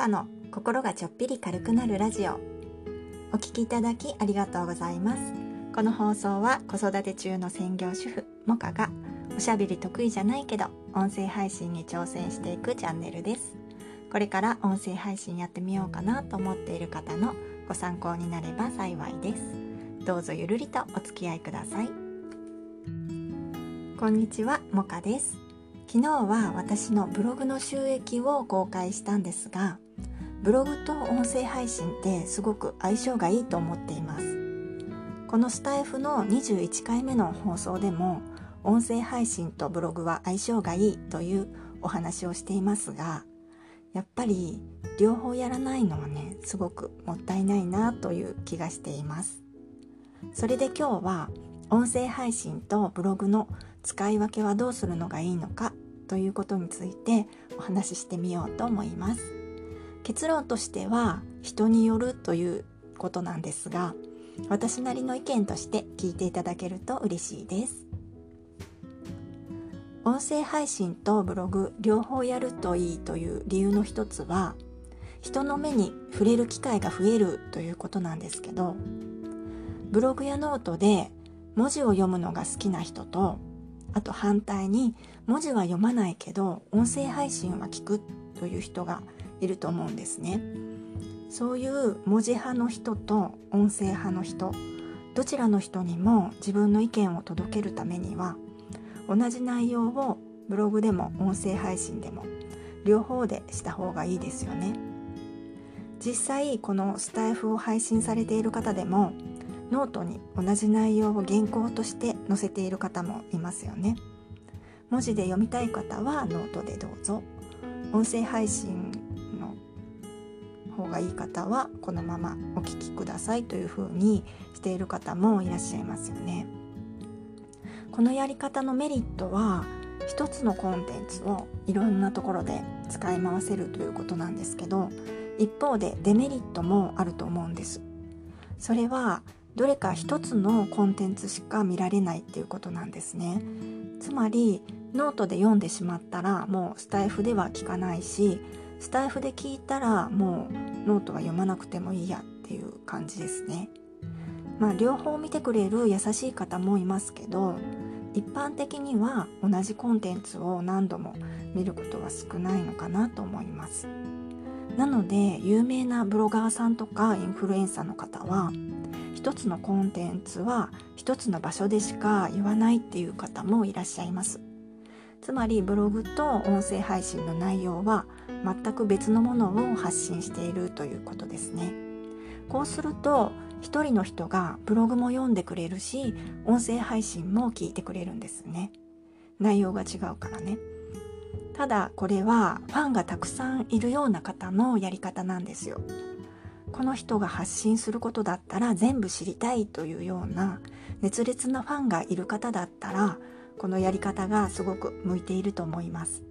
カの心がちょっぴり軽くなるラジオ。お聞きいただきありがとうございます。この放送は子育て中の専業主婦モカがおしゃべり得意じゃないけど音声配信に挑戦していくチャンネルです。これから音声配信やってみようかなと思っている方のご参考になれば幸いです。どうぞゆるりとお付き合いください。こんにちはモカです。昨日は私のブログの収益を公開したんですがブログと音声配信ってすごく相性がいいと思っています。このスタイフの21回目の放送でも音声配信とブログは相性がいいというお話をしていますがやっぱり両方やらないのはねすごくもったいないなという気がしています。それで今日は音声配信とブログの使い分けはどうするのがいいのかということについてお話ししてみようと思います。結論としては人によるということなんですが私なりの意見として聞いていただけると嬉しいです。音声配信とブログ両方やるといいという理由の一つは人の目に触れる機会が増えるということなんですけどブログやノートで文字を読むのが好きな人とあと反対に文字は読まないけど音声配信は聞くという人がいると思うんですね。そういう文字派の人と音声派の人どちらの人にも自分の意見を届けるためには同じ内容をブログでも音声配信でも両方でした方がいいですよね。実際このスタイフを配信されている方でもノートに同じ内容を原稿として載せている方もいますよね。文字で読みたい方はノートでどうぞ。音声配信方がいい方はこのままお聞きくださいというふうにしている方もいらっしゃいますよね。このやり方のメリットは一つのコンテンツをいろんなところで使い回せるということなんですけど一方でデメリットもあると思うんです。それはどれか一つのコンテンツしか見られないっていうことなんですね。つまりノートで読んでしまったらもうスタイフでは聞かないしスタイフで聞いたらもうノートは読まなくてもいいやっていう感じですね。まあ両方見てくれる優しい方もいますけど一般的には同じコンテンツを何度も見ることは少ないのかなと思います。なので有名なブロガーさんとかインフルエンサーの方は一つのコンテンツは一つの場所でしか言わないっていう方もいらっしゃいます。つまりブログと音声配信の内容は全く別のものを発信しているということですね。こうすると一人の人がブログも読んでくれるし音声配信も聞いてくれるんですね。内容が違うからね。ただこれはファンがたくさんいるような方のやり方なんですよ。この人が発信することだったら全部知りたいというような熱烈なファンがいる方だったらこのやり方がすごく向いていると思います。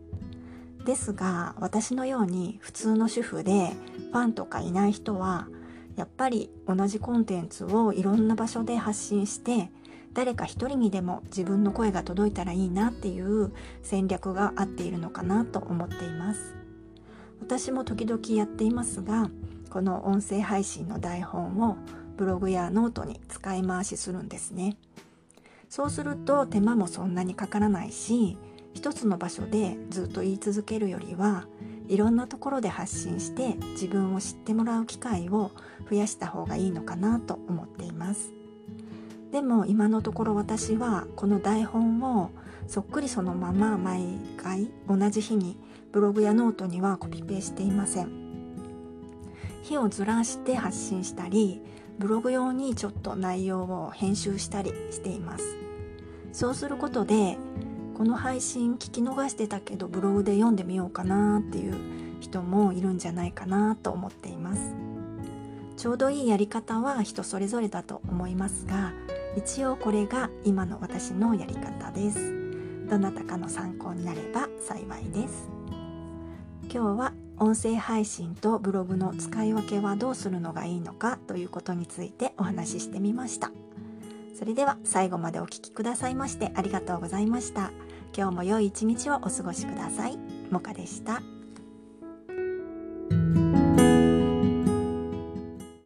ですが私のように普通の主婦でファンとかいない人はやっぱり同じコンテンツをいろんな場所で発信して誰か一人にでも自分の声が届いたらいいなっていう戦略が合っているのかなと思っています。私も時々やっていますがこの音声配信の台本をブログやノートに使い回しするんですね。そうすると手間もそんなにかからないし一つの場所でずっと言い続けるよりはいろんなところで発信して自分を知ってもらう機会を増やした方がいいのかなと思っています。でも今のところ私はこの台本をそっくりそのまま毎回同じ日にブログやノートにはコピペしていません。日をずらして発信したりブログ用にちょっと内容を編集したりしています。そうすることでこの配信聞き逃してたけどブログで読んでみようかなっていう人もいるんじゃないかなと思っています。ちょうどいいやり方は人それぞれだと思いますが一応これが今の私のやり方です。どなたかの参考になれば幸いです。今日は音声配信とブログの使い分けはどうするのがいいのかということについてお話ししてみました。それでは最後までお聴きくださいましてありがとうございました。今日も良い一日をお過ごしください。もかでした。